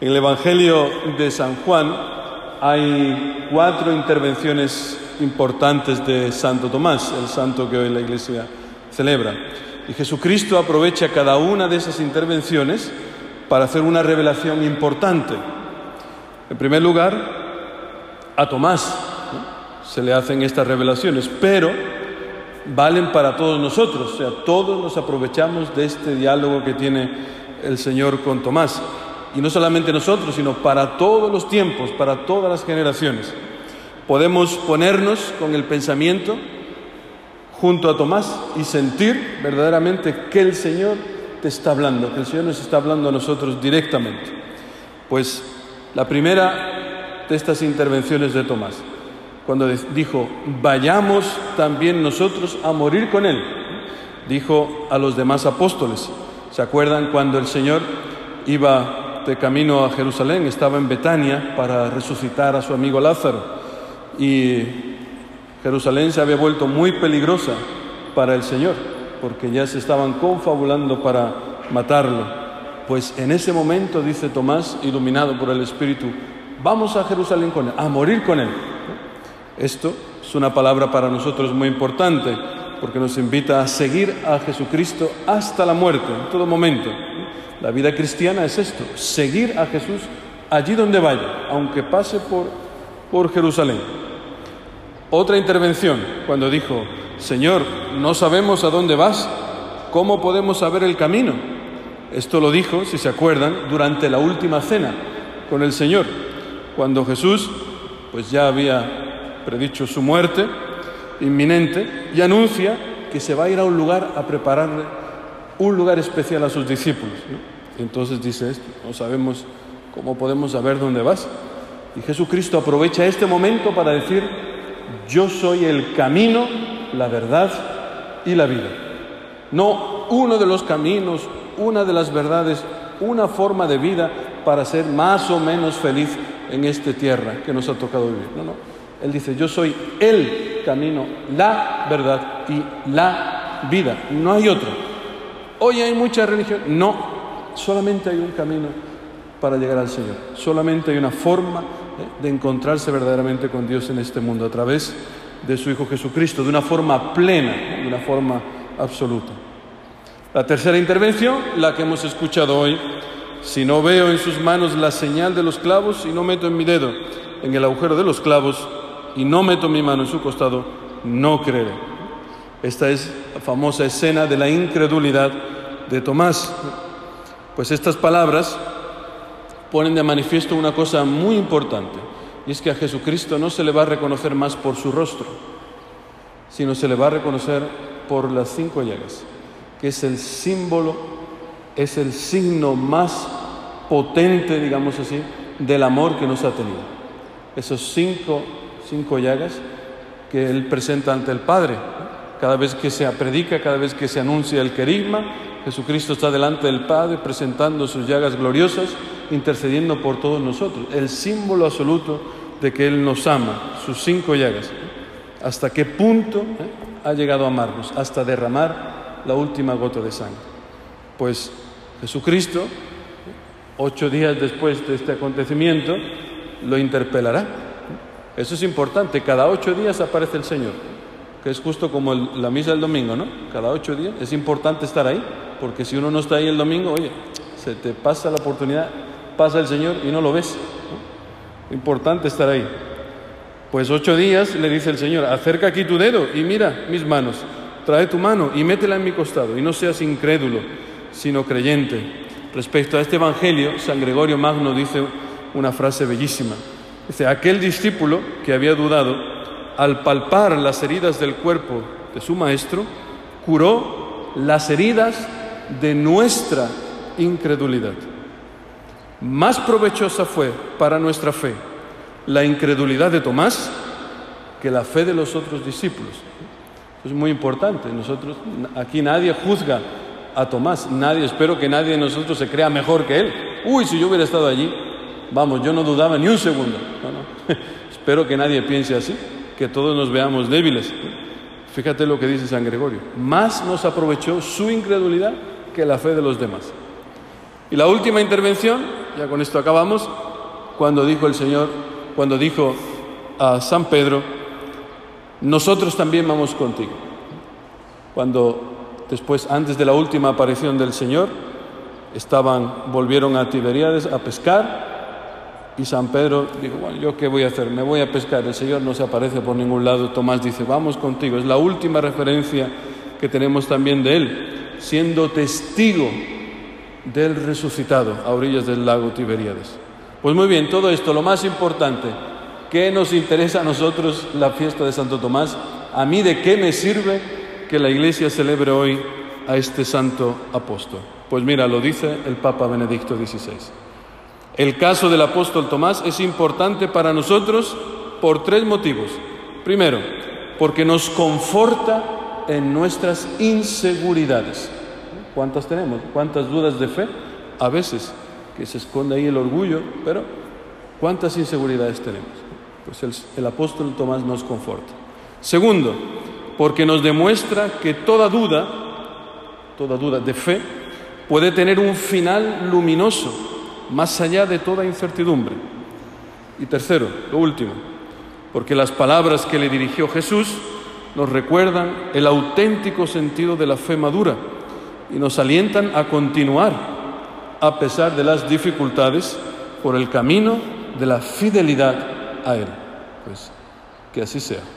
Evangelio de San Juan hay cuatro intervenciones importantes de Santo Tomás, el santo que hoy la Iglesia celebra. Y Jesucristo aprovecha cada una de esas intervenciones para hacer una revelación importante. En primer lugar, a Tomás se le hacen estas revelaciones, pero valen para todos nosotros, o sea, todos nos aprovechamos de este diálogo que tiene el Señor con Tomás. Y no solamente nosotros, sino para todos los tiempos, para todas las generaciones. Podemos ponernos con el pensamiento junto a Tomás y sentir verdaderamente que el Señor te está hablando, que el Señor nos está hablando a nosotros directamente. Pues la primera de estas intervenciones de Tomás, cuando dijo, vayamos también nosotros a morir con Él, dijo a los demás apóstoles. ¿Se acuerdan cuando el Señor iba de camino a Jerusalén, estaba en Betania para resucitar a su amigo Lázaro? Y Jerusalén se había vuelto muy peligrosa para el Señor, porque ya se estaban confabulando para matarlo. Pues en ese momento, dice Tomás, iluminado por el Espíritu, vamos a Jerusalén con él, a morir con él. Esto es una palabra para nosotros muy importante, porque nos invita a seguir a Jesucristo hasta la muerte, en todo momento. La vida cristiana es esto, seguir a Jesús allí donde vaya, aunque pase por, por Jerusalén. Otra intervención, cuando dijo, Señor, no sabemos a dónde vas, ¿cómo podemos saber el camino? Esto lo dijo, si se acuerdan, durante la última cena con el Señor, cuando Jesús pues ya había predicho su muerte inminente y anuncia que se va a ir a un lugar a prepararle un lugar especial a sus discípulos. Entonces dice esto, no sabemos cómo podemos saber dónde vas. Y Jesucristo aprovecha este momento para decir, yo soy el camino, la verdad y la vida. No uno de los caminos, una de las verdades, una forma de vida para ser más o menos feliz en esta tierra que nos ha tocado vivir. No, no. Él dice, yo soy el camino, la verdad y la vida. No hay otro. Hoy hay mucha religión. No, solamente hay un camino para llegar al Señor. Solamente hay una forma de encontrarse verdaderamente con Dios en este mundo a través de su Hijo Jesucristo, de una forma plena, de una forma absoluta. La tercera intervención, la que hemos escuchado hoy, si no veo en sus manos la señal de los clavos y no meto en mi dedo en el agujero de los clavos y no meto mi mano en su costado, no creeré. Esta es la famosa escena de la incredulidad de Tomás. Pues estas palabras ponen de manifiesto una cosa muy importante, y es que a Jesucristo no se le va a reconocer más por su rostro, sino se le va a reconocer por las cinco llagas, que es el símbolo, es el signo más potente, digamos así, del amor que nos ha tenido. Esos cinco, cinco llagas que Él presenta ante el Padre. Cada vez que se predica, cada vez que se anuncia el querigma, Jesucristo está delante del Padre presentando sus llagas gloriosas intercediendo por todos nosotros, el símbolo absoluto de que Él nos ama, sus cinco llagas. ¿Hasta qué punto eh, ha llegado a amarnos? Hasta derramar la última gota de sangre. Pues Jesucristo, ocho días después de este acontecimiento, lo interpelará. Eso es importante, cada ocho días aparece el Señor, que es justo como la misa del domingo, ¿no? Cada ocho días es importante estar ahí, porque si uno no está ahí el domingo, oye, se te pasa la oportunidad pasa el Señor y no lo ves. Importante estar ahí. Pues ocho días le dice el Señor, acerca aquí tu dedo y mira mis manos, trae tu mano y métela en mi costado y no seas incrédulo, sino creyente. Respecto a este Evangelio, San Gregorio Magno dice una frase bellísima. Dice, aquel discípulo que había dudado, al palpar las heridas del cuerpo de su maestro, curó las heridas de nuestra incredulidad. Más provechosa fue para nuestra fe la incredulidad de Tomás que la fe de los otros discípulos. es muy importante. Nosotros, aquí nadie juzga a Tomás, nadie, espero que nadie de nosotros se crea mejor que él. Uy, si yo hubiera estado allí, vamos, yo no dudaba ni un segundo. espero que nadie piense así, que todos nos veamos débiles. Fíjate lo que dice San Gregorio. Más nos aprovechó su incredulidad que la fe de los demás. Y la última intervención ya con esto acabamos, cuando dijo el Señor, cuando dijo a San Pedro, nosotros también vamos contigo. Cuando después, antes de la última aparición del Señor, estaban, volvieron a Tiberíades a pescar y San Pedro dijo, bueno, ¿yo qué voy a hacer? Me voy a pescar. El Señor no se aparece por ningún lado. Tomás dice, vamos contigo. Es la última referencia que tenemos también de él, siendo testigo del resucitado a orillas del lago Tiberíades. Pues muy bien, todo esto, lo más importante, ¿qué nos interesa a nosotros la fiesta de Santo Tomás? ¿A mí de qué me sirve que la Iglesia celebre hoy a este santo apóstol? Pues mira, lo dice el Papa Benedicto XVI. El caso del apóstol Tomás es importante para nosotros por tres motivos. Primero, porque nos conforta en nuestras inseguridades. ¿Cuántas tenemos? ¿Cuántas dudas de fe? A veces, que se esconde ahí el orgullo, pero ¿cuántas inseguridades tenemos? Pues el, el apóstol Tomás nos conforta. Segundo, porque nos demuestra que toda duda, toda duda de fe, puede tener un final luminoso, más allá de toda incertidumbre. Y tercero, lo último, porque las palabras que le dirigió Jesús nos recuerdan el auténtico sentido de la fe madura y nos alientan a continuar a pesar de las dificultades por el camino de la fidelidad a Él. Pues que así sea.